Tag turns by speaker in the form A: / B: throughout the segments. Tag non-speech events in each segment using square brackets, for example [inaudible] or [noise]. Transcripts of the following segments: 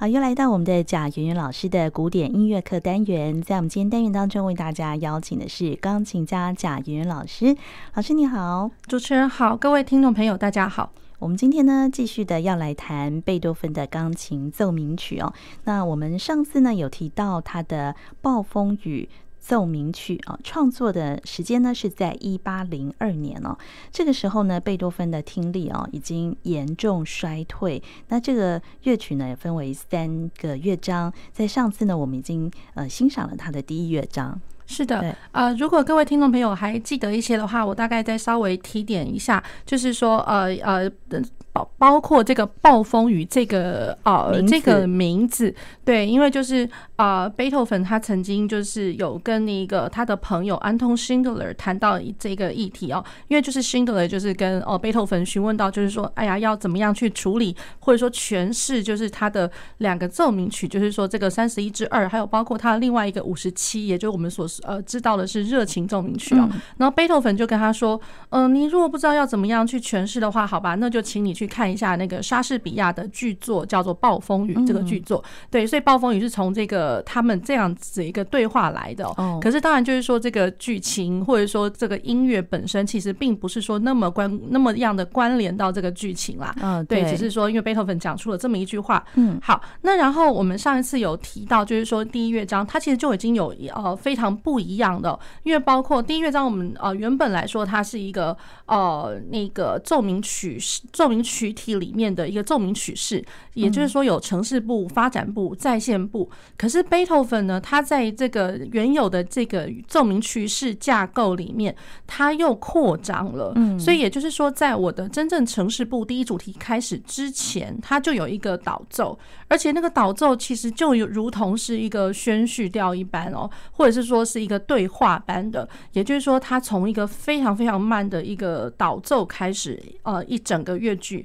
A: 好，又来到我们的贾圆圆老师的古典音乐课单元，在我们今天单元当中，为大家邀请的是钢琴家贾圆圆老师。老师你好，
B: 主持人好，各位听众朋友大家好。
A: 我们今天呢，继续的要来谈贝多芬的钢琴奏鸣曲哦。那我们上次呢，有提到他的暴风雨。奏鸣曲啊，创作的时间呢是在一八零二年哦。这个时候呢，贝多芬的听力哦已经严重衰退。那这个乐曲呢也分为三个乐章，在上次呢我们已经呃欣赏了他的第一乐章。
B: 是的，呃，如果各位听众朋友还记得一些的话，我大概再稍微提点一下，就是说呃呃。包括这个暴风雨这个呃这个名字，对，因为就是呃贝多芬他曾经就是有跟那个他的朋友安东辛德勒谈到这个议题哦，因为就是辛德勒就是跟哦贝多芬询问到就是说，哎呀要怎么样去处理或者说诠释就是他的两个奏鸣曲，就是说这个三十一之二，还有包括他另外一个五十七，也就是我们所呃知道的是热情奏鸣曲哦，然后贝多芬就跟他说，嗯、呃，你如果不知道要怎么样去诠释的话，好吧，那就请你去。看一下那个莎士比亚的剧作，叫做《暴风雨》这个剧作，对，所以《暴风雨》是从这个他们这样子一个对话来的。哦可是当然就是说，这个剧情或者说这个音乐本身，其实并不是说那么关那么样的关联到这个剧情啦。嗯，对，只是说因为贝多芬讲出了这么一句话。嗯，好，那然后我们上一次有提到，就是说第一乐章它其实就已经有呃非常不一样的，因为包括第一乐章我们呃原本来说它是一个呃那个奏鸣曲奏鸣曲。曲体里面的一个奏鸣曲式，也就是说有城市部、发展部、在线部。可是贝多芬呢，他在这个原有的这个奏鸣曲式架构里面，他又扩张了。嗯，所以也就是说，在我的真正城市部第一主题开始之前，它就有一个导奏，而且那个导奏其实就有如同是一个宣叙调一般哦，或者是说是一个对话般的。也就是说，它从一个非常非常慢的一个导奏开始，呃，一整个乐句。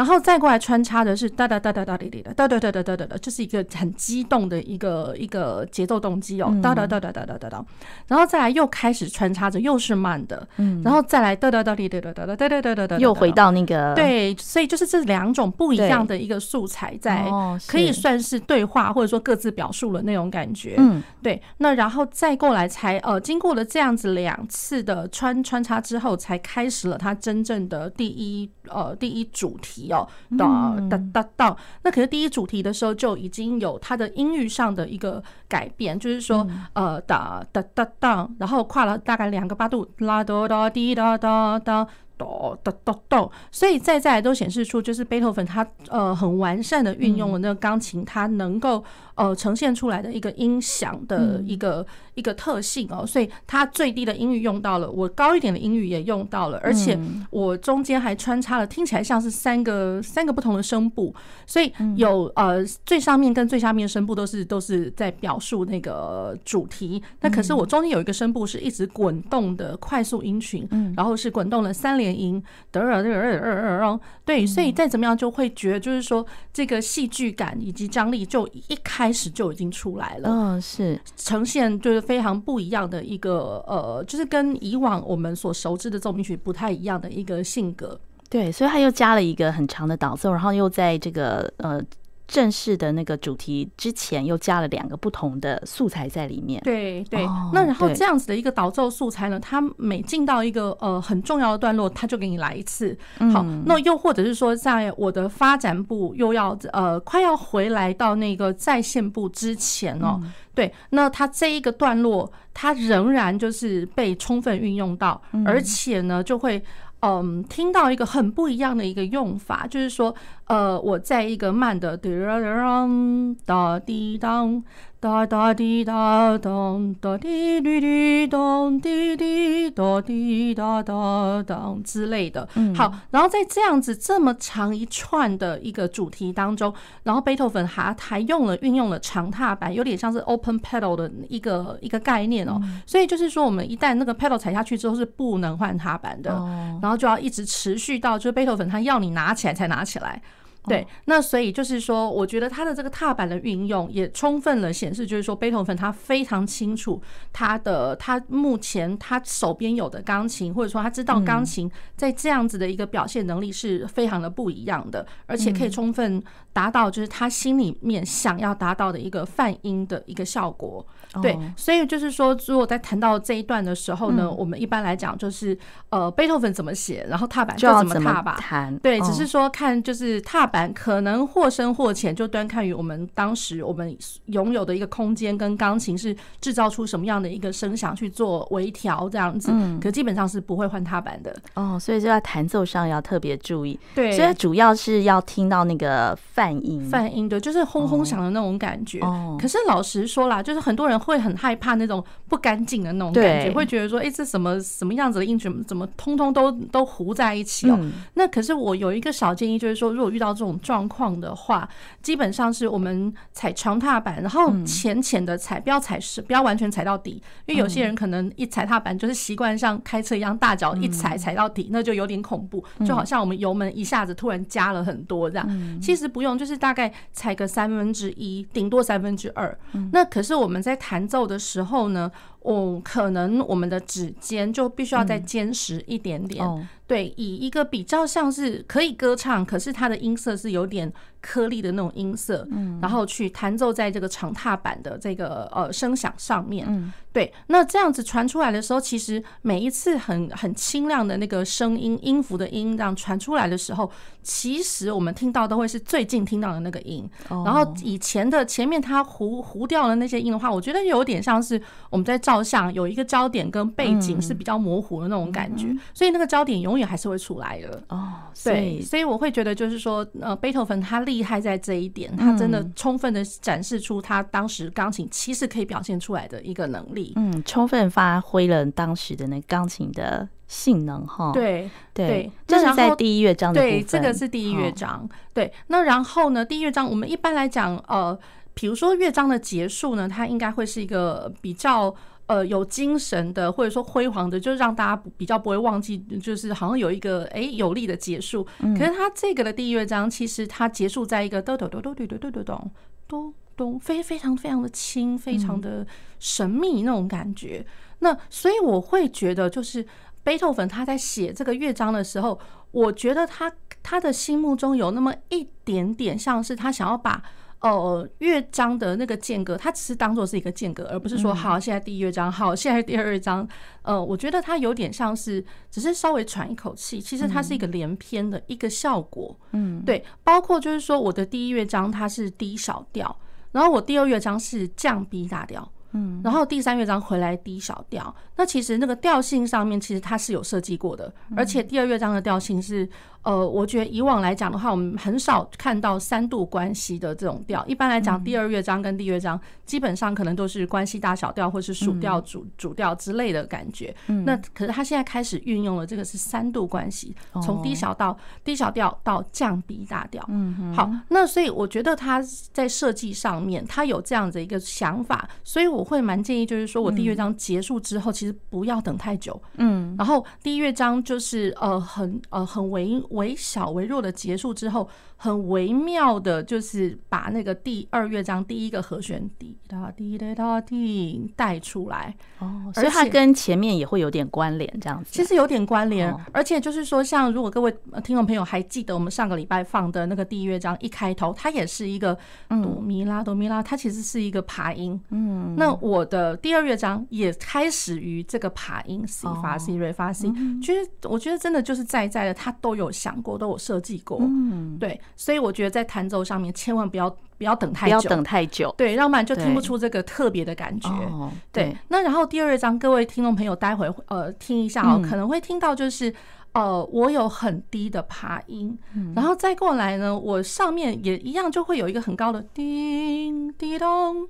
B: 然后再过来穿插的是哒哒哒哒哒滴滴的哒哒哒哒哒哒哒，这是一个很激动的一个一个节奏动机哦，哒哒哒哒哒哒哒哒，然后再来又开始穿插着又是慢的，嗯，然后再来哒哒哒滴滴哒哒哒哒哒哒哒哒，又回到那个对，所以就是这两种不一样的一个素材在，可以算是对话或者说各自表述了那种感觉，嗯，对，那然后再过来才呃经过了这样子两次的穿穿插之后，才开始了它真正的第一呃第一主题。哦，哒哒哒哒，那可是第一主题的时候就已经有它的音域上的一个改变，就是说，呃，哒哒哒哒，然后跨了大概两个八度，啦哆哆滴哒哒哒。哆哆哆哆，所以再再来都显示出，就是贝多芬他呃很完善的运用了那个钢琴，它能够呃呈现出来的一个音响的一个一个特性哦。所以它最低的音域用到了，我高一点的音域也用到了，而且我中间还穿插了听起来像是三个三个不同的声部，所以有呃最上面跟最下面的声部都是都是在表述那个主题。那可是我中间有一个声部是一直滚动的快速音群，然后是滚动了三连。音得得得得得，对，所以再怎么样就会觉得，就是说这个戏剧感以及张力就一开始就已经出来了。嗯，是呈现就是非常不一样的一个呃，就是跟以往我们所熟知的奏鸣曲不太一样的一个性格。对，所以他又加了一个很长的导奏，然后又在这个呃。正式的那个主题之前又加了两个不同的素材在里面。对对，那然后这样子的一个导奏素材呢，它每进到一个呃很重要的段落，它就给你来一次。好，那又或者是说，在我的发展部又要呃快要回来到那个在线部之前哦，对，那它这一个段落，它仍然就是被充分运用到，而且呢就会。嗯，听到一个很不一样的一个用法，就是说，呃，我在一个慢的滴答答滴当。哒哒滴哒咚，哒滴滴滴咚，滴滴哒滴哒哒咚之类的。好，然后在这样子这么长一串的一个主题当中，然后贝多芬还还用了运用了长踏板，有点像是 open pedal 的一个一个概念哦。所以就是说，我们一旦那个 pedal 踩下去之后是不能换踏板的，然后就要一直持续到就是贝多芬他要你拿起来才拿起来。对，那所以就是说，我觉得他的这个踏板的运用也充分了显示，就是说贝多芬他非常清楚他的他目前他手边有的钢琴，或者说他知道钢琴在这样子的一个表现能力是非常的不一样的，而且可以充分达到就是他心里面想要达到的一个泛音的一个效果。对，所以就是说，如果在谈到这一段的时候呢，我们一般来讲就是呃，贝多芬怎么写，然后踏板就怎么踏吧。对，只是说看就是踏板可能或深或浅，就端看于我们当时我们拥有的一个空间跟钢琴是制造出什么样的一个声响去做微调这样子。嗯，可基本上是不会换踏板的。
A: 哦，所以就在弹奏上要特别注意。
B: 对，
A: 所以主要是要听到那个泛音，
B: 泛音对，就是轰轰响的那种感觉。哦，可是老实说啦，就是很多人会很害怕那种不干净的那种感觉，会觉得说，哎，这什么什么样子的音准，怎么通通都都糊在一起哦？那可是我有一个小建议，就是说，如果遇到这种状况的话，基本上是我们踩长踏板，然后浅浅的踩，不要踩实，不要完全踩到底，因为有些人可能一踩踏板就是习惯像开车一样大脚一踩踩到底，那就有点恐怖，就好像我们油门一下子突然加了很多这样。其实不用，就是大概踩个三分之一，顶多三分之二。那可是我们在弹奏的时候呢，哦，可能我们的指尖就必须要再坚实一点点。对，以一个比较像是可以歌唱，可是它的音色是有点颗粒的那种音色，嗯，然后去弹奏在这个长踏板的这个呃声响上面，嗯，对，那这样子传出来的时候，其实每一次很很清亮的那个声音音符的音，这样传出来的时候，其实我们听到都会是最近听到的那个音，然后以前的前面它糊糊掉了那些音的话，我觉得有点像是我们在照相，有一个焦点跟背景是比较模糊的那种感觉，所以那个焦点永远。还是会出来的哦，对，所以我会觉得就是说，呃，贝多芬他厉害在这一点，他真的充分的展示出他当时钢琴其实可以表现出来的一个能力，
A: 嗯，充分发挥了当时的那钢琴的性能哈。对对，这是在第一乐章的。
B: 对，这个是第一乐章。对，那然后呢，第一乐章我们一般来讲，呃，比如说乐章的结束呢，它应该会是一个比较。呃，有精神的，或者说辉煌的，就让大家比较不会忘记，就是好像有一个哎有力的结束。可是他这个的第一乐章，其实它结束在一个哆哆哆哆哆哆哆哆咚咚咚，非非常非常的轻，非常的神秘那种感觉。那所以我会觉得，就是贝多芬他在写这个乐章的时候，我觉得他他的心目中有那么一点点像是他想要把。哦，乐章的那个间隔，它只是当做是一个间隔，而不是说好，现在第一乐章，好，现在第二乐章。呃，我觉得它有点像是，只是稍微喘一口气，其实它是一个连篇的一个效果。嗯，对，包括就是说，我的第一乐章它是低小调，然后我第二乐章是降 B 大调。嗯，然后第三乐章回来低小调，那其实那个调性上面其实它是有设计过的，而且第二乐章的调性是。呃，我觉得以往来讲的话，我们很少看到三度关系的这种调。一般来讲，第二乐章跟第一乐章基本上可能都是关系大小调或是属调主主调之类的感觉。那可是他现在开始运用了这个是三度关系，从低小到低小调到降 B 大调。嗯，好，那所以我觉得他在设计上面他有这样子一个想法，所以我会蛮建议，就是说我第一乐章结束之后，其实不要等太久。嗯，然后第一乐章就是呃很呃很微。微小微弱的结束之后，很微妙的，就是把那个第二乐章第一个和弦滴答滴答答滴带出来
A: 哦，所以它跟前面也会有点关联，这样子。
B: 其实有点关联，而且就是说，像如果各位听众朋友还记得我们上个礼拜放的那个第一乐章一开头，它也是一个哆咪拉哆咪拉，它其实是一个爬音。嗯，那我的第二乐章也开始于这个爬音，C 发 C 瑞发 C。其实我觉得真的就是在在的，他都有想过，都有设计过。嗯，对，所以我觉得在弹奏上面千万不要不要等太久，
A: 不要等太久，
B: 对，要不然就听不出这个特别的感觉。对，那然后第二章，各位听众朋友，待会呃听一下哦，可能会听到就是呃我有很低的爬音，然后再过来呢，我上面也一样就会有一个很高的叮叮咚。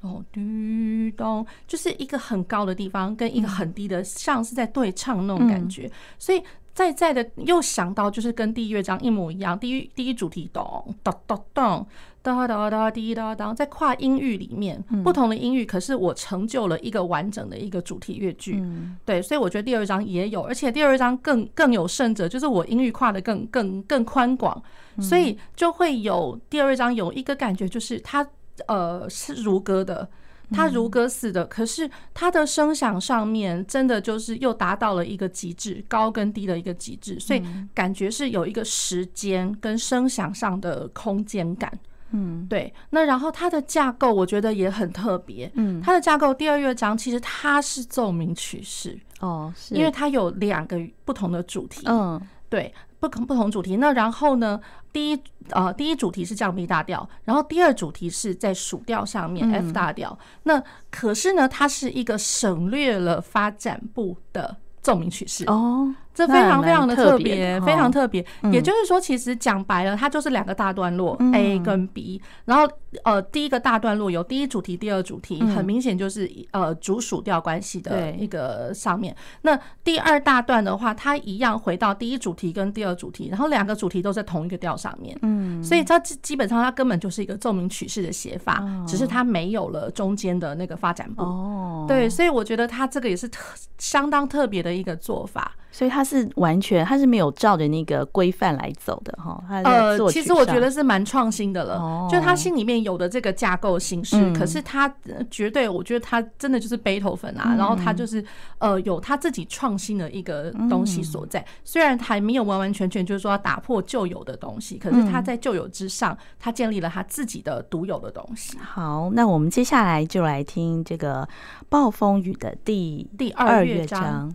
B: 哦叮咚，就是一个很高的地方跟一个很低的，像是在对唱那种感觉，所以。在在的又想到就是跟第一乐章一模一样，第一第一主题咚咚咚咚哒哒哒滴哒哒，在跨音域里面不同的音域，可是我成就了一个完整的一个主题乐句。对，所以我觉得第二乐章也有，而且第二乐章更更有甚者，就是我音域跨的更更更宽广，所以就会有第二乐章有一个感觉，就是它呃是如歌的。它如歌似的，可是它的声响上面真的就是又达到了一个极致，高跟低的一个极致，所以感觉是有一个时间跟声响上的空间感。嗯，对。那然后它的架构我觉得也很特别。嗯，它的架构第二乐章其实它是奏鸣曲式哦，是因为它有两个不同的主题。嗯，对。不同不同主题，那然后呢？第一呃，第一主题是降 B 大调，然后第二主题是在属调上面 F 大调。那可是呢，它是一个省略了发展部的奏鸣曲式哦。这非常非常的特别，非常特别。也就是说，其实讲白了，它就是两个大段落，A 跟 B。然后，呃，第一个大段落有第一主题、第二主题，很明显就是呃主属调关系的一个上面。那第二大段的话，它一样回到第一主题跟第二主题，然后两个主题都在同一个调上面。嗯，所以它基本上它根本就是一个奏鸣曲式的写法，只是它没有了中间的那个发展部。哦，对，所以我觉得它这个也是特相当特别的一个做法。
A: 所以它是完全，他是没有照着那个规范来走的哈。
B: 呃，其实我觉得是蛮创新的了。哦，就他心里面有的这个架构形式，嗯、可是他绝对，我觉得他真的就是背头粉啊。嗯、然后他就是呃，有他自己创新的一个东西所在。嗯、虽然还没有完完全全就是说要打破旧有的东西，可是他在旧有之上，他建立了他自己的独有的东西。
A: 好，那我们接下来就来听这个《暴风雨》的第第二乐章。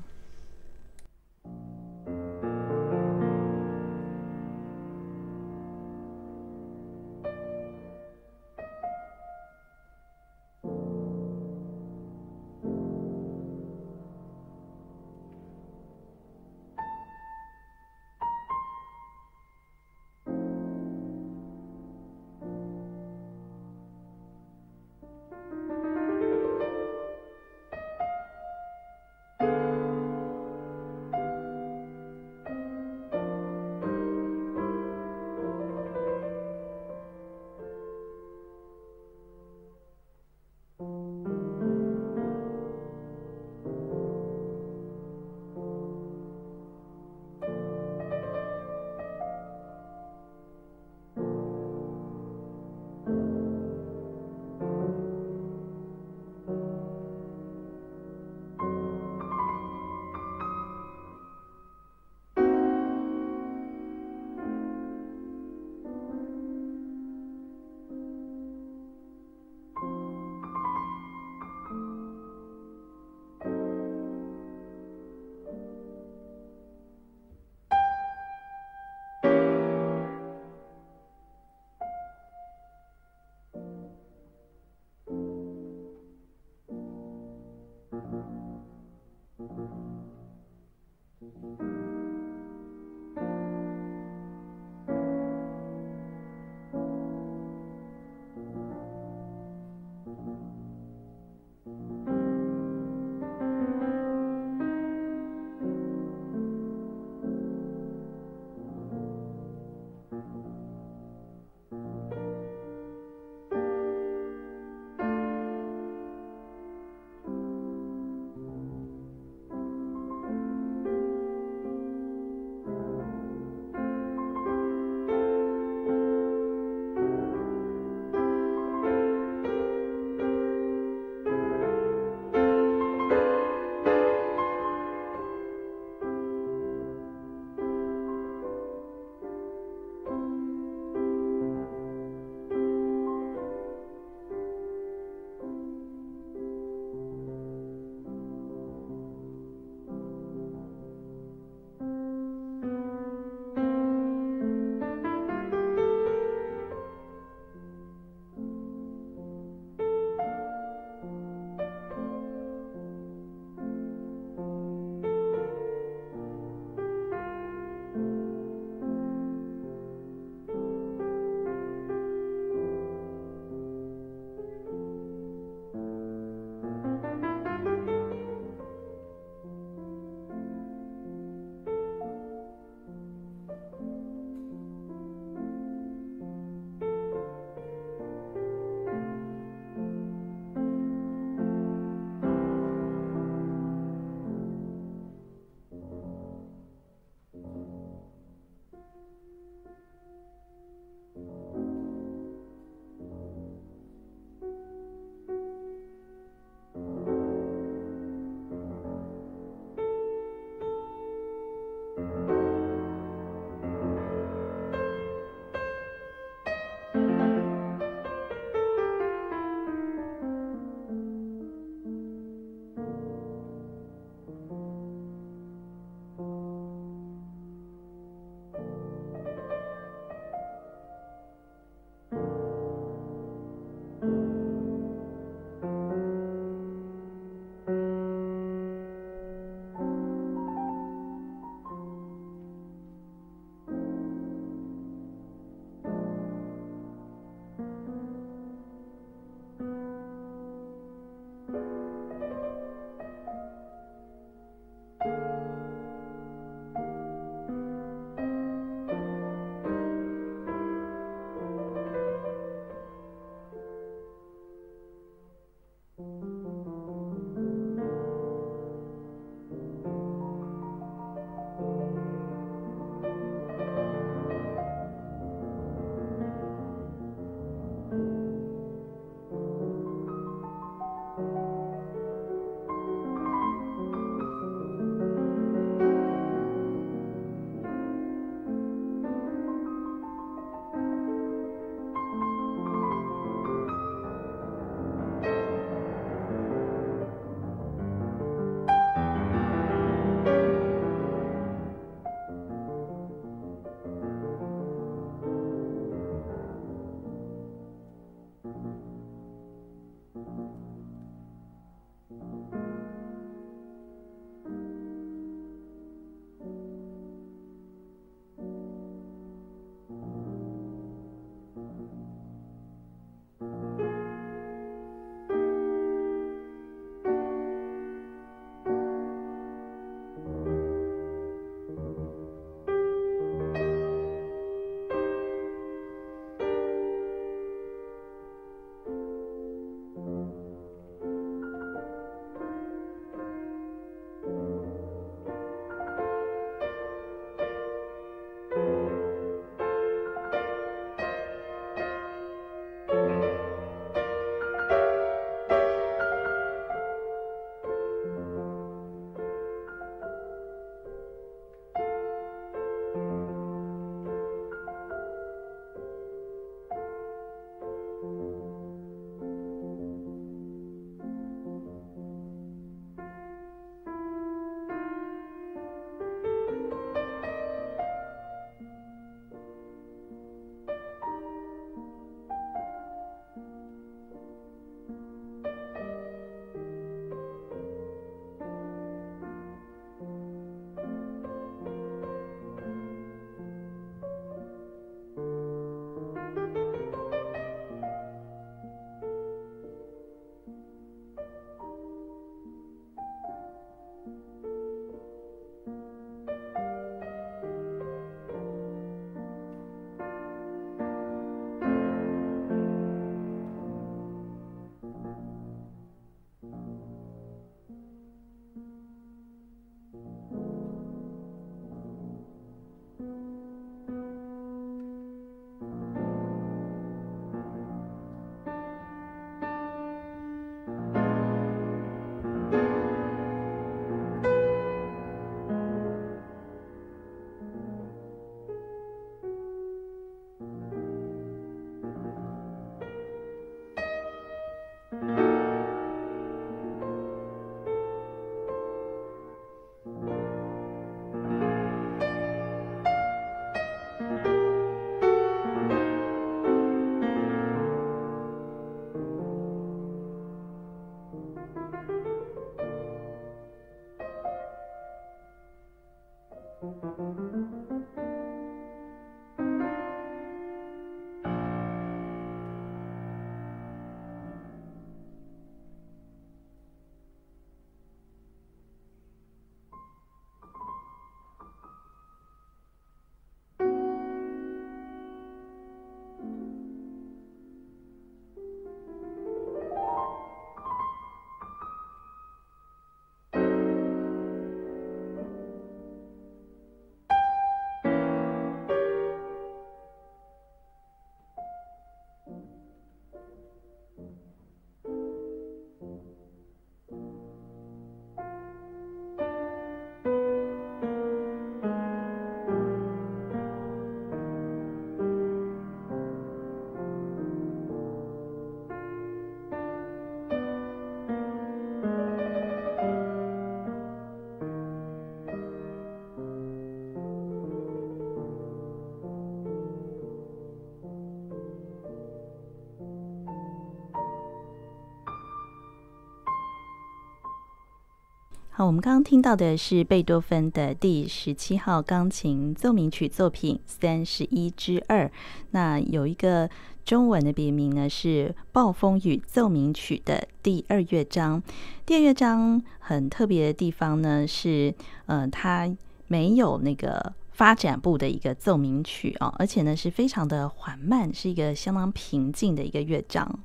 A: 好，我们刚刚听到的是贝多芬的第十七号钢琴奏鸣曲作品三十一之二。那有一个中文的别名呢，是《暴风雨奏鸣曲》的第二乐章。第二乐章很特别的地方呢，是呃，它没有那个发展部的一个奏鸣曲啊，而且呢是非常的缓慢，是一个相当平静的一个乐章。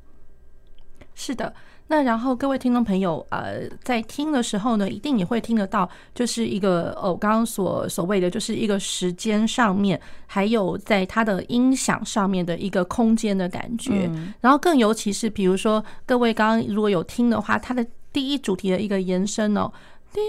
B: 是的。那然后各位听众朋友，呃，在听的时候呢，一定也会听得到，就是一个呃，我刚刚所所谓的，就是一个时间上面，还有在它的音响上面的一个空间的感觉。然后更尤其是，比如说各位刚刚如果有听的话，它的第一主题的一个延伸哦，滴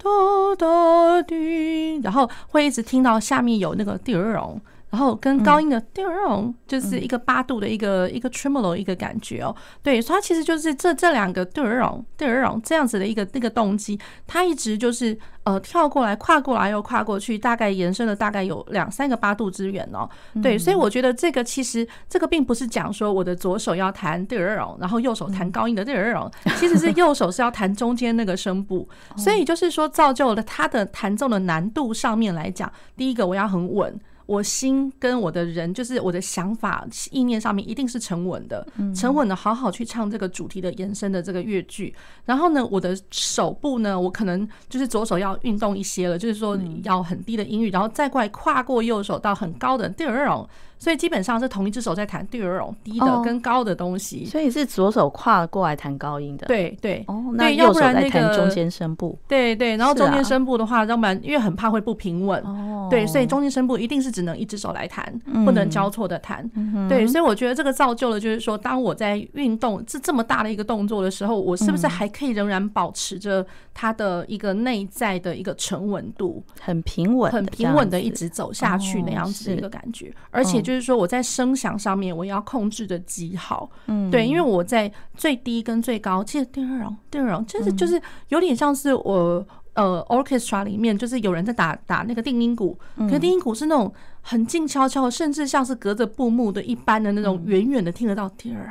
B: 答答滴，然后会一直听到下面有那个第二容。然后跟高音的 down 就是一个八度的一个一个 tremolo 一个感觉哦，对，所以它其实就是这这两个 down down 这样子的一个那个动机，它一直就是呃跳过来跨过来又跨过去，大概延伸了大概有两三个八度之远哦，对，所以我觉得这个其实这个并不是讲说我的左手要弹 down，然后右手弹高音的 down，其实是右手是要弹中间那个声部，[laughs] 所以就是说造就了它的弹奏的难度上面来讲，第一个我要很稳。我心跟我的人，就是我的想法、意念上面一定是沉稳的，沉稳的，好好去唱这个主题的延伸的这个乐句。然后呢，我的手部呢，我可能就是左手要运动一些了，就是说要很低的音域，然后再过来跨过右手到很高的第二种。所以基本上是同一只手在弹第二种低的跟高的东西，
A: 所以是左手跨过来弹高音的。
B: 对对。
A: 哦，那右手在弹中间声部。
B: 对对，然后中间声部的话，要不然因为很怕会不平稳。哦，对，所以中间声部一定是只能一只手来弹，不能交错的弹。对，所以我觉得这个造就了，就是说，当我在运动这这么大的一个动作的时候，我是不是还可以仍然保持着它的一个内在的一个沉稳度，
A: 很平稳，
B: 很平稳的一直走下去那样子的一个感觉，而且。就是说，我在声响上面，我要控制的极好，嗯，对，因为我在最低跟最高，其实第二容，第二容，就是就是有点像是我呃，orchestra 里面，就是有人在打打那个定音鼓，可定音鼓是那种很静悄悄，甚至像是隔着布幕的一般的那种，远远的听得到第二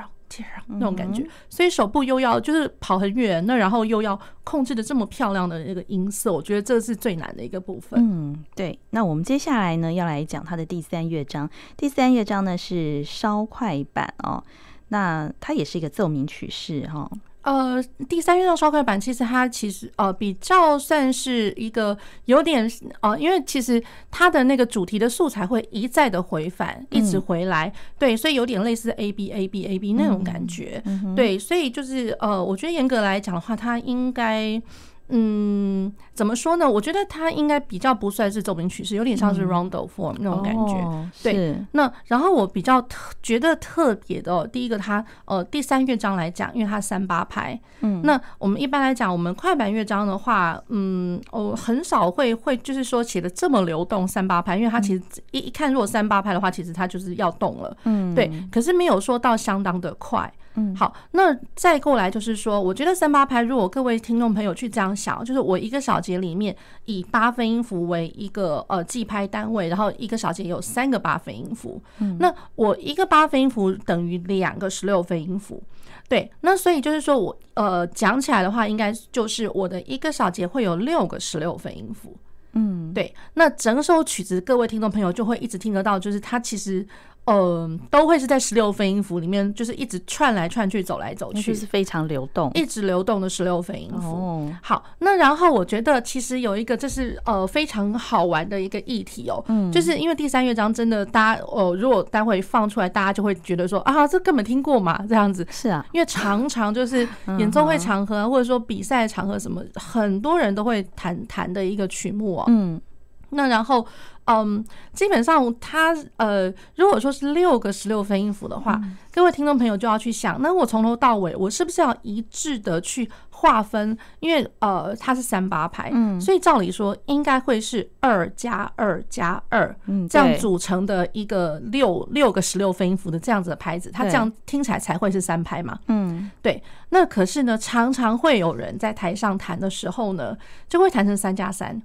B: 容。那种感觉，所以手部又要就是跑很远，那然后又要控制的这么漂亮的那个音色，我觉得这是最难的一个部分。
A: 嗯，对。那我们接下来呢，要来讲它的第三乐章。第三乐章呢是稍快板哦，那它也是一个奏鸣曲式哈。
B: 呃，第三运动烧快板，其实它其实呃比较算是一个有点呃，因为其实它的那个主题的素材会一再的回返，一直回来，对，所以有点类似 A B A B A B 那种感觉，对，所以就是呃，我觉得严格来讲的话，它应该。嗯，怎么说呢？我觉得它应该比较不算是奏鸣曲式，有点像是 rondo form 那种感觉。
A: 哦、
B: 对，那然后我比较特觉得特别的、哦，第一个它呃第三乐章来讲，因为它三八拍。嗯，那我们一般来讲，我们快板乐章的话，嗯，我很少会会就是说写的这么流动三八拍，因为它其实一一看如果三八拍的话，其实它就是要动了。嗯，对，可是没有说到相当的快。嗯，好，那再过来就是说，我觉得三八拍，如果各位听众朋友去这样想，就是我一个小节里面以八分音符为一个呃计拍单位，然后一个小节有三个八分音符，嗯，那我一个八分音符等于两个十六分音符，对，那所以就是说我呃讲起来的话，应该就是我的一个小节会有六个十六分音符，嗯，对，那整首曲子各位听众朋友就会一直听得到，就是它其实。嗯，都会是在十六分音符里面，就是一直串来串去，走来走去，
A: 是非常流动，
B: 一直流动的十六分音符。哦，好，那然后我觉得其实有一个这是呃非常好玩的一个议题哦，嗯，就是因为第三乐章真的大家哦，如果待会放出来，大家就会觉得说啊，这根本听过嘛，这样子。
A: 是啊，
B: 因为常常就是 [laughs] 演奏会场合或者说比赛场合什么，很多人都会弹弹的一个曲目哦，嗯，那然后。嗯，基本上它呃，如果说是六个十六分音符的话，嗯、各位听众朋友就要去想，那我从头到尾我是不是要一致的去划分？因为呃，它是三八拍，嗯，所以照理说应该会是二加二加二，嗯，这样组成的一个六六个十六分音符的这样子的拍子，它这样听起来才会是三拍嘛，嗯，对。那可是呢，常常会有人在台上弹的时候呢，就会弹成三加三。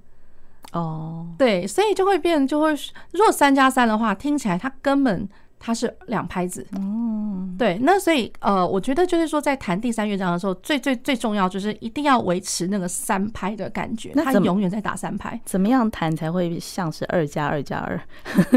B: 哦，对，所以就会变，就会如果三加三的话，听起来它根本它是两拍子。
A: 哦，
B: 对，那所以呃，我觉得就是说，在弹第三乐章的时候，最最最重要就是一定要维持那个三拍的感觉，它永远在打三拍。
A: 怎么样弹才会像是二加二加二？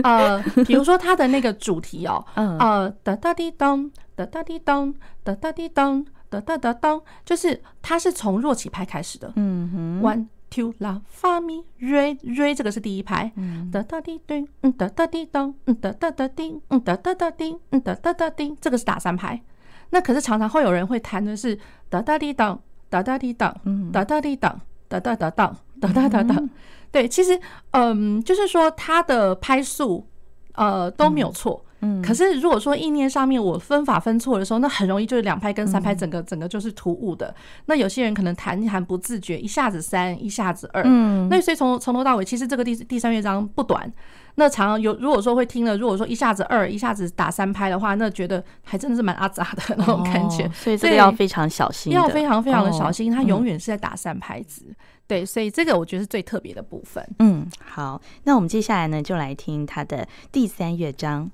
B: 呃，比如说它的那个主题哦，
A: 嗯、
B: 呃，哒哒滴咚，哒哒滴咚，哒哒滴咚，哒哒哒咚，就是它是从弱起拍开始的。
A: 嗯哼
B: ，one two la fa mi re re，这个是第一拍。哒哒滴咚，嗯哒哒滴咚，嗯哒哒哒滴，嗯哒哒哒滴，嗯哒哒哒滴，这个是打三拍。那可是常常会有人会弹的是哒哒滴咚，哒哒滴咚，哒哒滴咚，哒哒哒咚，哒哒哒咚。对，其实嗯，就是说它的拍数呃都没有错。
A: 嗯，
B: 可是如果说意念上面我分法分错的时候，那很容易就是两拍跟三拍整个整个就是突兀的。那有些人可能弹一弹不自觉，一下子三，一下子二。嗯，那所以从从头到尾，其实这个第第三乐章不短。那常常有如果说会听了，如果说一下子二，一下子打三拍的话，那觉得还真的是蛮阿杂的那种感觉。
A: 所以这个要非常小心，
B: 要非常非常的小心，它永远是在打三拍子。对，所以这个我觉得是最特别的部分。
A: 嗯，好，那我们接下来呢，就来听它的第三乐章。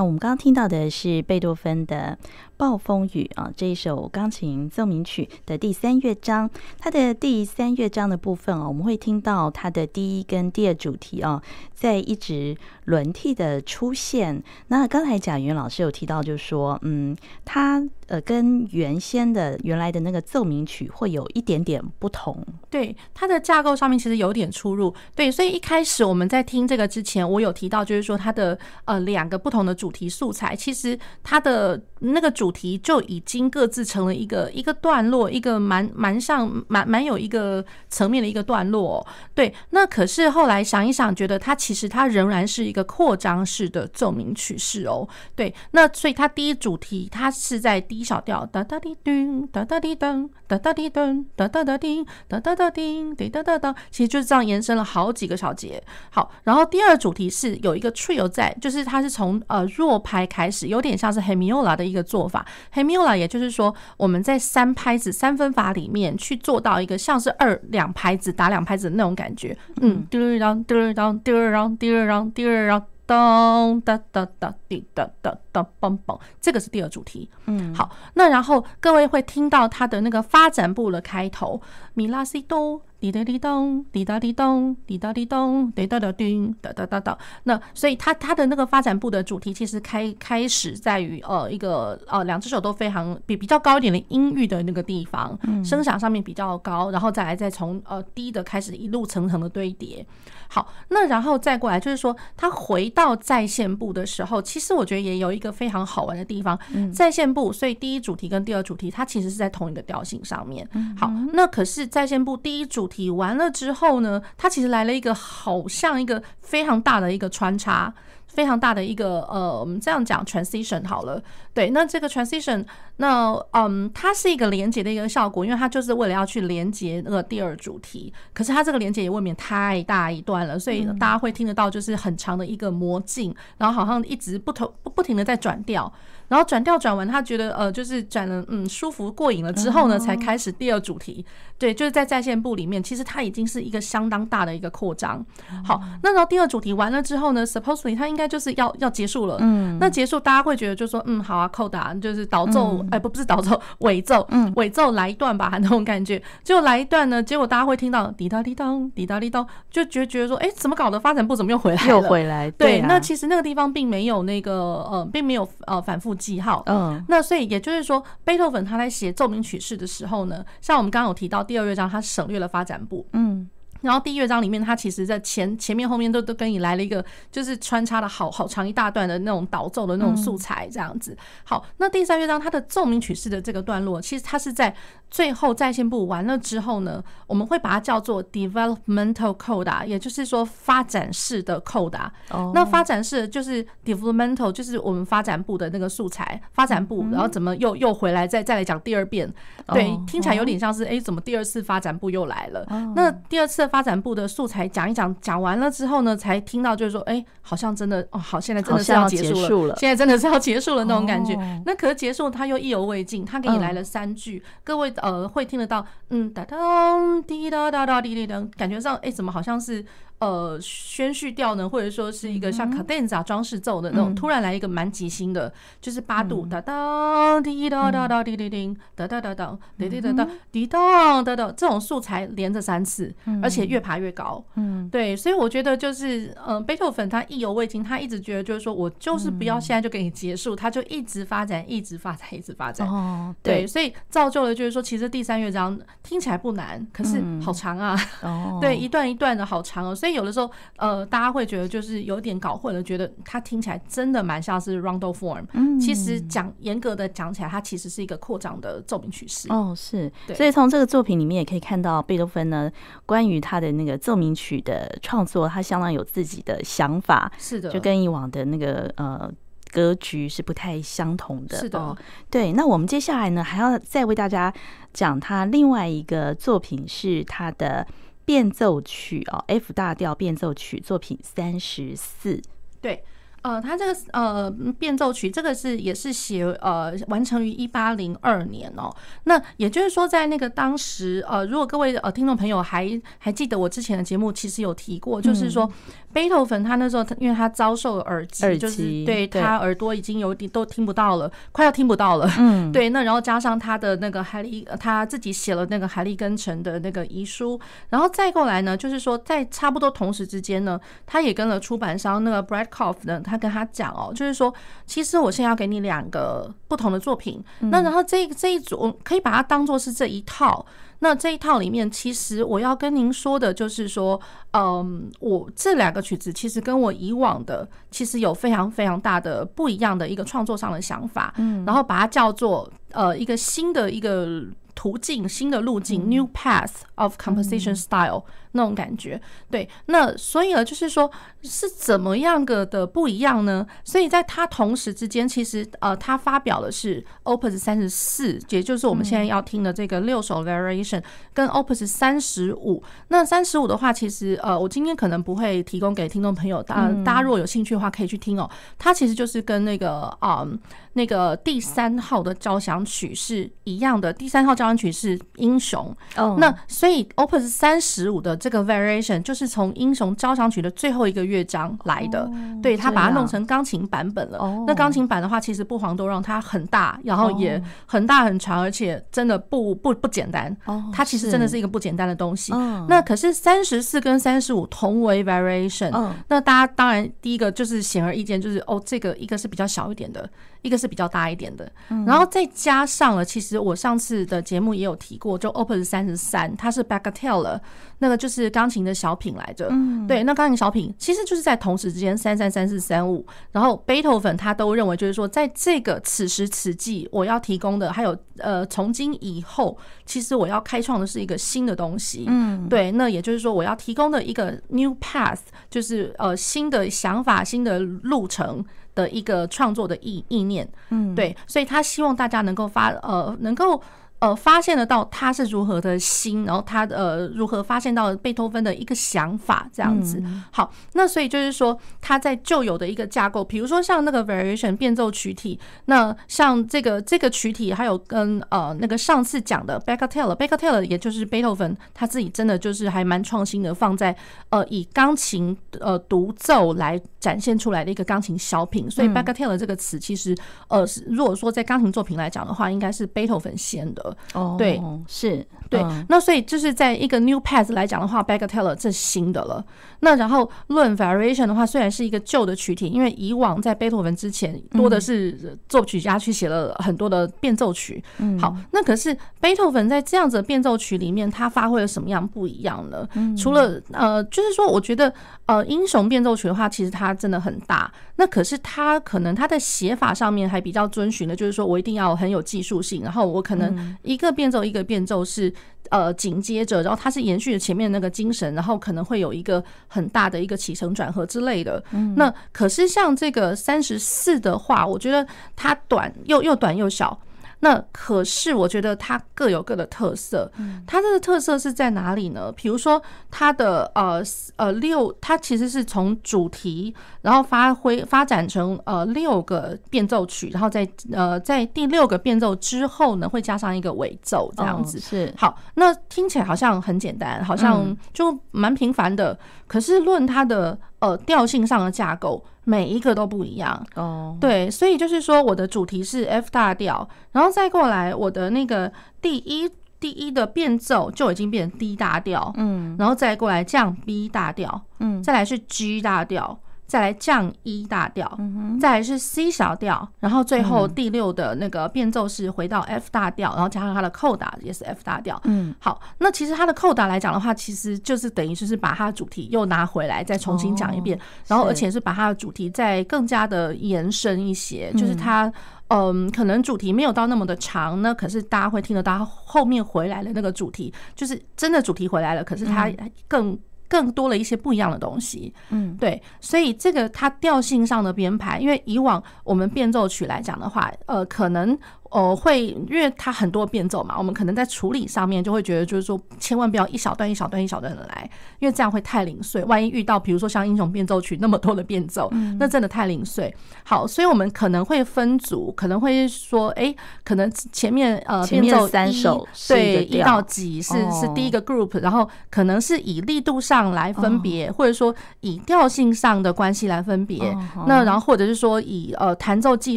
A: 那，我们刚刚听到的是贝多芬的《暴风雨》啊，这一首钢琴奏鸣曲的第三乐章。它的第三乐章的部分啊，我们会听到它的第一跟第二主题啊，在一直轮替的出现。那刚才贾云老师有提到，就是说，嗯，它呃跟原先的原来的那个奏鸣曲会有一点点不同。
B: 对，它的架构上面其实有点出入。对，所以一开始我们在听这个之前，我有提到，就是说它的呃两个不同的。主题素材其实它的那个主题就已经各自成了一个一个段落，一个蛮蛮像蛮蛮有一个层面的一个段落。对，那可是后来想一想，觉得它其实它仍然是一个扩张式的奏鸣曲式哦。对，那所以它第一主题它是在低小调，哒哒滴咚，哒哒滴咚，哒哒滴咚，哒哒哒叮，哒哒哒叮，滴哒哒哒，其实就是这样延伸了好几个小节。好，然后第二主题是有一个 trio 在，就是它是从呃。弱拍开始，有点像是 Hemiola 的一个做法。Hemiola 也就是说，我们在三拍子三分法里面去做到一个像是二两拍子打两拍子的那种感觉。嗯，滴儿当滴儿当滴儿当滴儿当滴儿当当哒哒哒滴哒哒哒嘣嘣，这个是第二主题。嗯，好，那然后各位会听到它的那个发展部的开头，米拉西哆。滴答滴咚，滴答滴咚，滴答滴咚，滴答答叮，哒哒哒哒。那所以它它的那个发展部的主题其实开开始在于呃一个呃两只手都非常比比较高一点的音域的那个地方，声响上面比较高，然后再来再从呃低的开始一路层层的堆叠。好，那然后再过来就是说，它回到在线部的时候，其实我觉得也有一个非常好玩的地方。在线部，所以第一主题跟第二主题它其实是在同一个调性上面。好，那可是在线部第一主题完了之后呢，它其实来了一个好像一个非常大的一个穿插。非常大的一个呃，我们这样讲 transition 好了，对，那这个 transition，那嗯，它是一个连接的一个效果，因为它就是为了要去连接那个第二主题，可是它这个连接也未免太大一段了，所以大家会听得到就是很长的一个魔镜，然后好像一直不同不不停的在转调。然后转调转完，他觉得呃，就是转了嗯舒服过瘾了之后呢，才开始第二主题。对，就是在在线部里面，其实它已经是一个相当大的一个扩张。好，那然后第二主题完了之后呢，supposedly 它应该就是要要结束了。嗯，那结束大家会觉得就说嗯好啊，coda 就是导奏，哎不不是导奏，[laughs] 尾奏，嗯，尾奏来一段吧，那种感觉。结果来一段呢，结果大家会听到滴答滴当，滴答滴当，就觉觉得说，哎，怎么搞的？发展部怎么又回来了？
A: 又回来。对，
B: 那其实那个地方并没有那个呃，并没有呃反复。记号，嗯，那所以也就是说，贝多芬他在写奏鸣曲式的时候呢，像我们刚刚有提到第二乐章，他省略了发展部，嗯。然后第一乐章里面，它其实在前前面后面都都跟你来了一个，就是穿插了好好长一大段的那种导奏的那种素材这样子。好，那第三乐章它的奏鸣曲式的这个段落，其实它是在最后在线部完了之后呢，我们会把它叫做 developmental coda，也就是说发展式的 coda。哦。那发展式就是 developmental，就是我们发展部的那个素材，发展部，然后怎么又又回来再再来讲第二遍？对，听起来有点像是哎，怎么第二次发展部又来了？那第二次。发展部的素材讲一讲，讲完了之后呢，才听到就是说，哎，好像真的哦，好，现在真的是要结束了，现在真的是要结束了那种感觉。那可是结束，他又意犹未尽，他给你来了三句，各位呃会听得到，嗯，哒当滴哒哒哒滴滴当，感觉上哎，怎么好像是。呃，宣叙调呢，或者说是一个像卡顿萨装饰奏的那种，突然来一个蛮即兴的，就是八度哒哒滴哒哒哒滴滴滴哒哒哒哒滴滴哒哒滴哒哒哒，这种素材连着三次，而且越爬越高。嗯，对，所以我觉得就是，嗯，贝多芬他意犹未尽，他一直觉得就是说我就是不要现在就给你结束，他就一直发展，一直发展，一直发展。哦，对，所以造就了就是说，其实第三乐章听起来不难，可是好长啊。哦，[laughs] 对，一段一段的好长哦，所以。有的时候，呃，大家会觉得就是有点搞混了，觉得它听起来真的蛮像是 rondo form。嗯，其实讲严格的讲起来，它其实是一个扩张的奏鸣曲式。哦，是。所以从这个作品里面也可以看到，贝多芬呢，关于他的那个奏鸣曲的创作，他相当有自己的想法。是的，就跟以往的那个呃格局是不太相同的。是的，哦，对。那我们接下来呢，还要再为大家讲他另外一个作品，是他的。变奏曲哦，F 大调变奏曲作品三十四。对，呃，他这个呃变奏曲，这个是也是写呃完成于一八零二年哦。那也就是说，在那个当时呃，如果各位呃听众朋友还还记得我之前的节目，其实有提过，就是说贝多芬他那时候因为他遭受耳机，就是对他耳朵已经有点都听不到了，快要听不到了。嗯，对。那然后加上他的那个海利，他自己写了那个海利根城的那个遗书，然后再过来呢，就是说在差不多同时之间呢，他也跟了出版商那个 Breitkopf 呢。他跟他讲哦，就是说，其实我现在要给你两个不同的作品，那然后这这一组可以把它当做是这一套。那这一套里面，其实我要跟您说的就是说，嗯，我这两个曲子其实跟我以往的其实有非常非常大的不一样的一个创作上的想法，嗯，然后把它叫做呃一个新的一个。途径，新的路径，new path of composition style，那种感觉，对，那所以呢，就是说是怎么样个的不一样呢？所以在他同时之间，其实呃，他发表的是 Opus 三十四，也就是我们现在要听的这个六首 variation，跟 Opus 三十五。那三十五的话，其实呃，我今天可能不会提供给听众朋友，大家大家如果有兴趣的话，可以去听哦。它其实就是跟那个啊、嗯，那个第三号的交响曲是一样的，第三号交响曲是英雄，oh. 那所以 Opus 三十五的这个 Variation 就是从英雄交响曲的最后一个乐章来的，oh. 对，他把它弄成钢琴版本了。Oh. 那钢琴版的话，其实不遑多让，它很大，然后也很大很长，而且真的不不不简单。它其实真的是一个不简单的东西。Oh. 那可是三十四跟三十五同为 Variation，、oh. 那大家当然第一个就是显而易见，就是哦，这个一个是比较小一点的。一个是比较大一点的，然后再加上了，其实我上次的节目也有提过，就 Opus 三十三，它是 Bagatelle，那个就是钢琴的小品来着。对，那钢琴小品其实就是在同时之间三三三四三五，然后贝多芬他都认为就是说，在这个此时此际，我要提供的还有呃，从今以后，其实我要开创的是一个新的东西。嗯，对，那也就是说我要提供的一个 new path，就是呃新的想法、新的路程。的一个创作的意意念，嗯，对，所以他希望大家能够发呃，能够。呃，发现得到他是如何的心，然后他呃如何发现到贝多芬的一个想法这样子。好，那所以就是说他在旧有的一个架构，比如说像那个 variation 变奏曲体，那像这个这个曲体，还有跟呃那个上次讲的 Bagatelle，Bagatelle 也就是贝多芬他自己真的就是还蛮创新的，放在呃以钢琴呃独奏来展现出来的一个钢琴小品。所以 Bagatelle 这个词其实呃是如果说在钢琴作品来讲的话，应该是贝多芬先的。
A: 哦，
B: 对，
A: 是
B: 对，那所以就是在一个 new path 来讲的话，Bagatelle 这是新的了。那然后论 variation 的话，虽然是一个旧的曲体，因为以往在贝多芬之前多的是作曲家去写了很多的变奏曲。嗯，好，那可是贝多芬在这样子的变奏曲里面，他发挥了什么样不一样呢？除了呃，就是说，我觉得呃，英雄变奏曲的话，其实它真的很大。那可是他可能他的写法上面还比较遵循的，就是说我一定要很有技术性，然后我可能。一个变奏一个变奏是呃紧接着，然后它是延续了前面那个精神，然后可能会有一个很大的一个起承转合之类的。那可是像这个三十四的话，我觉得它短又又短又小。那可是我觉得它各有各的特色，它这个特色是在哪里呢？比如说它的呃呃六，它其实是从主题，然后发挥发展成呃六个变奏曲，然后在呃在第六个变奏之后呢，会加上一个尾奏这样子。是好，那听起来好像很简单，好像就蛮平凡的。可是论它的呃调性上的架构。每一个都不一样。哦，对，所以就是说，我的主题是 F 大调，然后再过来我的那个第一第一的变奏就已经变成 D 大调，嗯，然后再过来降 B 大调，嗯，再来是 G 大调。再来降一大调，再来是 C 小调，然后最后第六的那个变奏是回到 F 大调，然后加上它的扣打也是 F 大调。嗯，好，那其实它的扣打来讲的话，其实就是等于就是把它的主题又拿回来再重新讲一遍，然后而且是把它的主题再更加的延伸一些，就是它嗯，可能主题没有到那么的长呢，可是大家会听得到后面回来的那个主题，就是真的主题回来了，可是它更。更多了一些不一样的东西，嗯，对，所以这个它调性上的编排，因为以往我们变奏曲来讲的话，呃，可能呃，会因为它很多变奏嘛，我们可能在处理上面就会觉得，就是说千万不要一小段一小段一小段的来，因为这样会太零碎。万一遇到比如说像英雄变奏曲那么多的变奏，那真的太零碎。好，所以我们可能会分组，可能会说，哎，可能前面呃变奏三首，对，一到几是是第一个 group，然后可能是以力度上来分别，或者说以调性上的关系来分别。那然后或者是说以呃弹奏技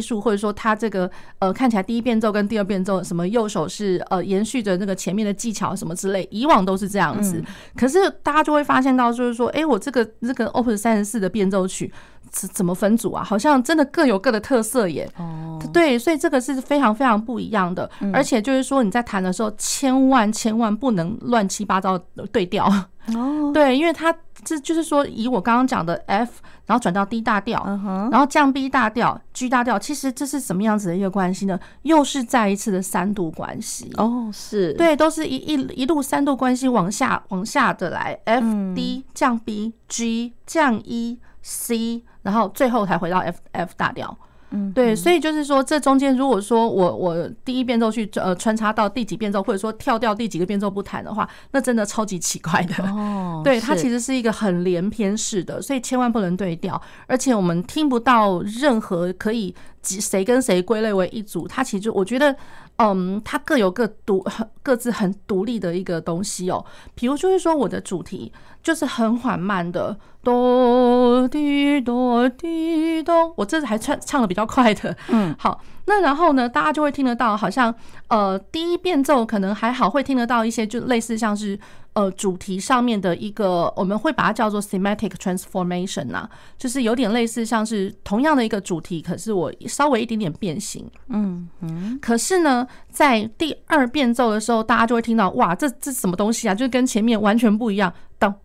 B: 术，或者说它这个呃看起来第一。变奏跟第二变奏，什么右手是呃延续着那个前面的技巧什么之类，以往都是这样子。可是大家就会发现到，就是说，哎，我这个这个 Opus 三十四的变奏曲怎怎么分组啊？好像真的各有各的特色耶。哦，对，所以这个是非常非常不一样的。而且就是说，你在弹的时候，千万千万不能乱七八糟对调。哦，[laughs] 对，因为它。这就是说，以我刚刚讲的 F，然后转到 D 大调，然后降 B 大调、G 大调，其实这是什么样子的一个关系呢？又是再一次的三度关系
A: 哦，是
B: 对，都是一一一路三度关系往下往下的来，F D 降 B G 降 E C，然后最后才回到 F F 大调。嗯，对，所以就是说，这中间如果说我我第一变奏去呃穿插到第几变奏，或者说跳掉第几个变奏不弹的话，那真的超级奇怪的。哦，[laughs] 对，它其实是一个很连篇式的，所以千万不能对调，而且我们听不到任何可以谁跟谁归类为一组。它其实我觉得，嗯，它各有各独很各自很独立的一个东西哦。比如就是说，我的主题就是很缓慢的。哆滴哆滴哆，我这次还唱唱的比较快的，嗯，好，那然后呢，大家就会听得到，好像呃，第一变奏可能还好，会听得到一些，就类似像是。呃，主题上面的一个，我们会把它叫做 thematic transformation 呐，就是有点类似像是同样的一个主题，可是我稍微一点点变形。嗯嗯。可是呢，在第二变奏的时候，大家就会听到，哇，这这什么东西啊？就是跟前面完全不一样，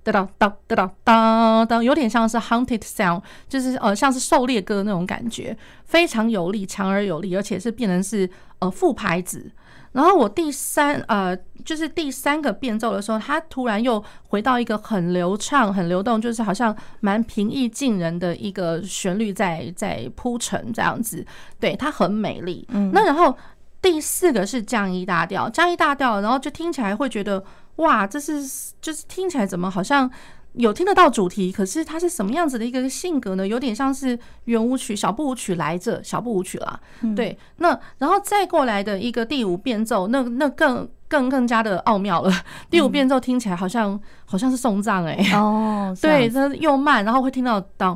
B: 当当当当当当当，有点像是 haunted sound，就是呃，像是狩猎歌那种感觉，非常有力，强而有力，而且是变成是呃副拍子。然后我第三呃，就是第三个变奏的时候，它突然又回到一个很流畅、很流动，就是好像蛮平易近人的一个旋律在在铺陈这样子，对，它很美丽。嗯，那然后第四个是降一大调，降一大调，然后就听起来会觉得哇，这是就是听起来怎么好像。有听得到主题，可是它是什么样子的一个性格呢？有点像是圆舞曲、小步舞曲来着，小步舞曲啦。嗯、对，那然后再过来的一个第五变奏，那那更更更加的奥妙了。[laughs] 第五变奏听起来好像、嗯、好像是送葬哎、[laughs] 欸、哦，对，它又慢，然后会听到当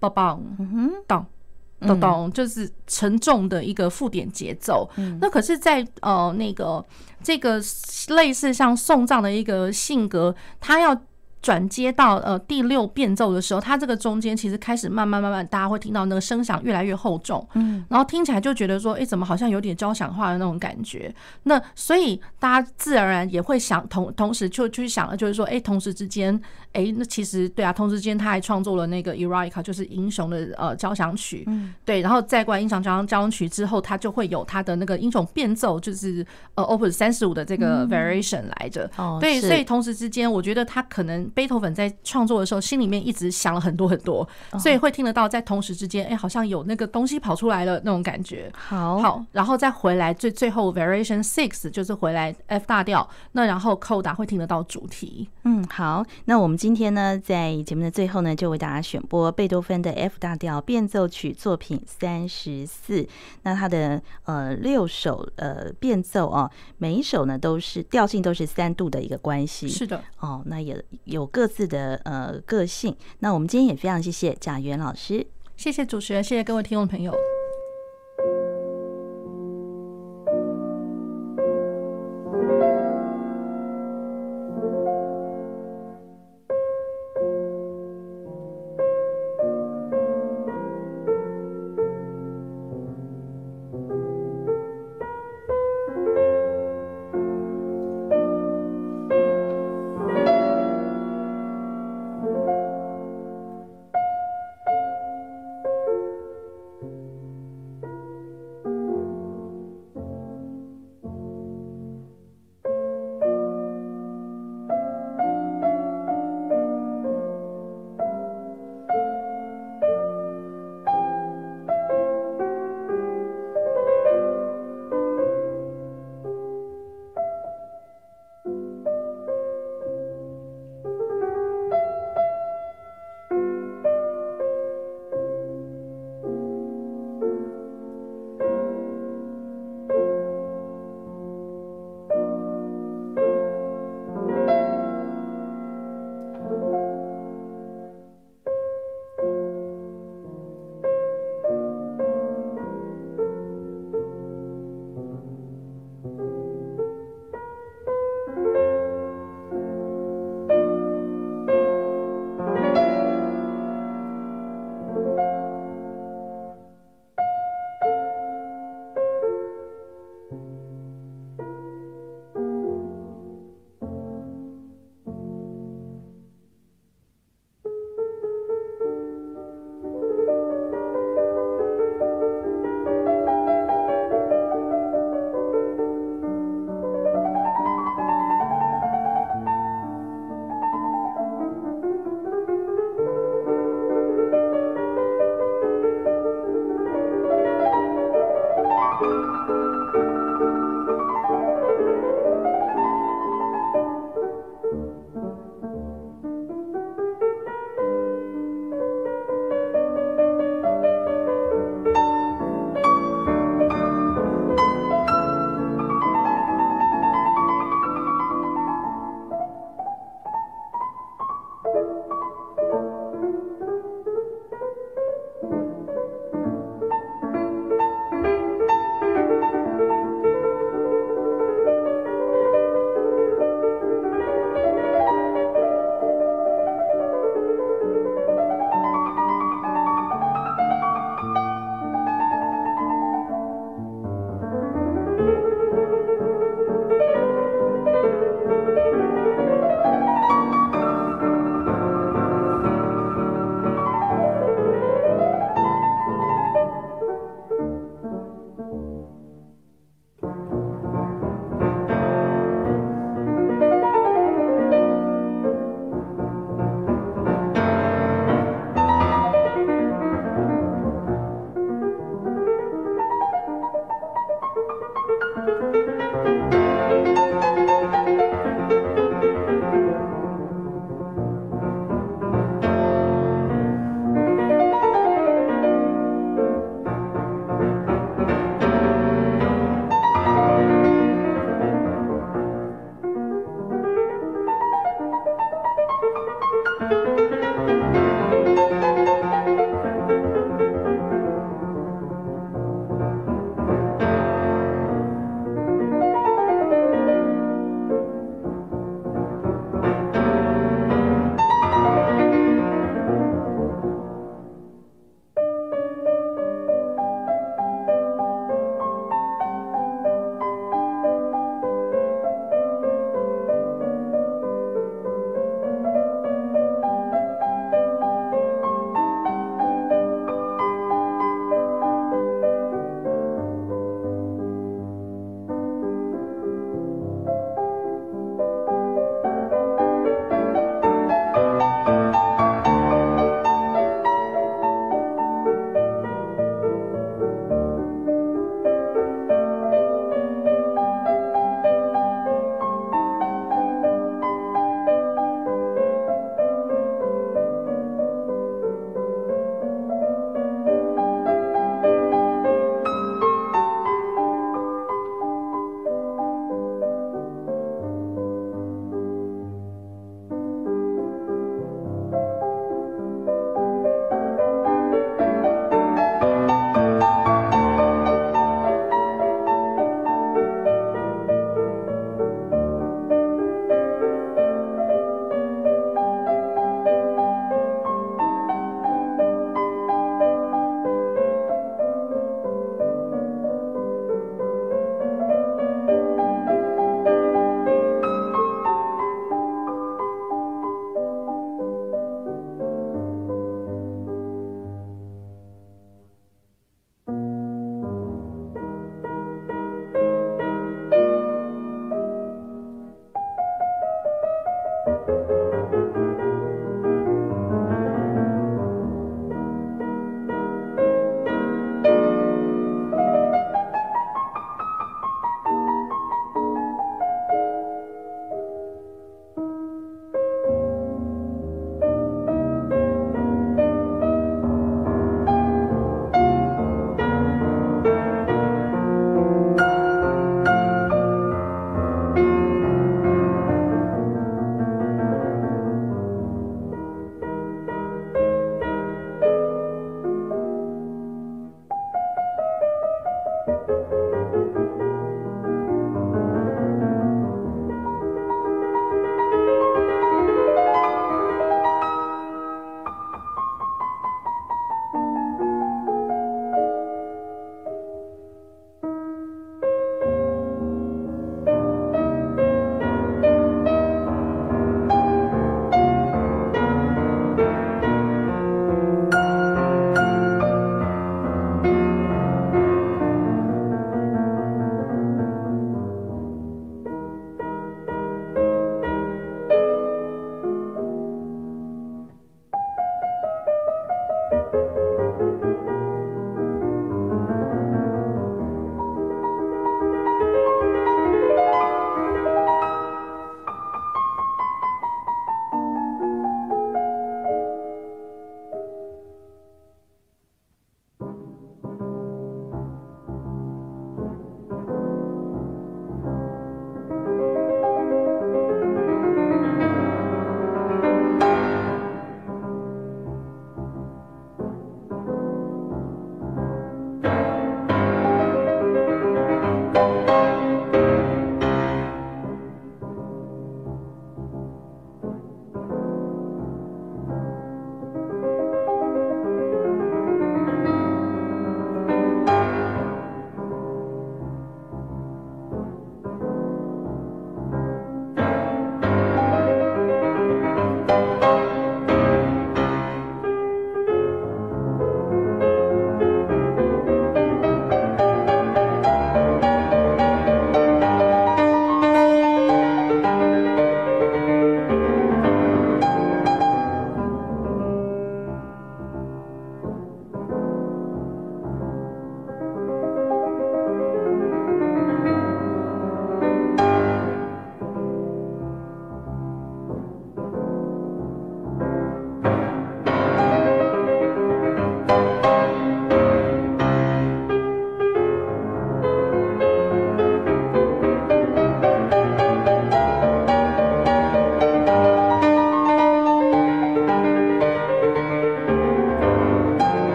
B: 梆梆，嗯哼，当咚咚，就是沉重的一个附点节奏。嗯、那可是在，在呃那个这个类似像送葬的一个性格，他要。转接到呃第六变奏的时候，它这个中间其实开始慢慢慢慢，大家会听到那个声响越来越厚重，嗯，然后听起来就觉得说，哎，怎么好像有点交响化的那种感觉？那所以大家自然而然也会想同同时就去想了，就是说，哎，同时之间，哎，那其实对啊，同时之间他还创作了那个 Eroica，就是英雄的呃交响曲，嗯，对，然后再过来英雄交响交响曲之后，他就会有他的那个英雄变奏，就是呃 Opus 三十五的这个 Variation 来着，哦，对，所以同时之间，我觉得他可能。贝多芬在创作的时候，心里面一直想了很多很多，所以会听得到，在同时之间，哎，好像有那个东西跑出来了那种感觉。好，好，然后再回来，最最后 Variation Six 就是回来 F 大调，那然后 Coda 会听得到主题。
A: 嗯，好，那我们今天呢，在节目的最后呢，就为大家选播贝多芬的 F 大调变奏曲作品三十四。那它的呃六首呃变奏啊，每一首呢都是调性都是三度的一个关系。
B: 是的，
A: 哦，那也各自的呃个性，那我们今天也非常谢谢贾元老师，
B: 谢谢主持人，谢谢各位听众朋友。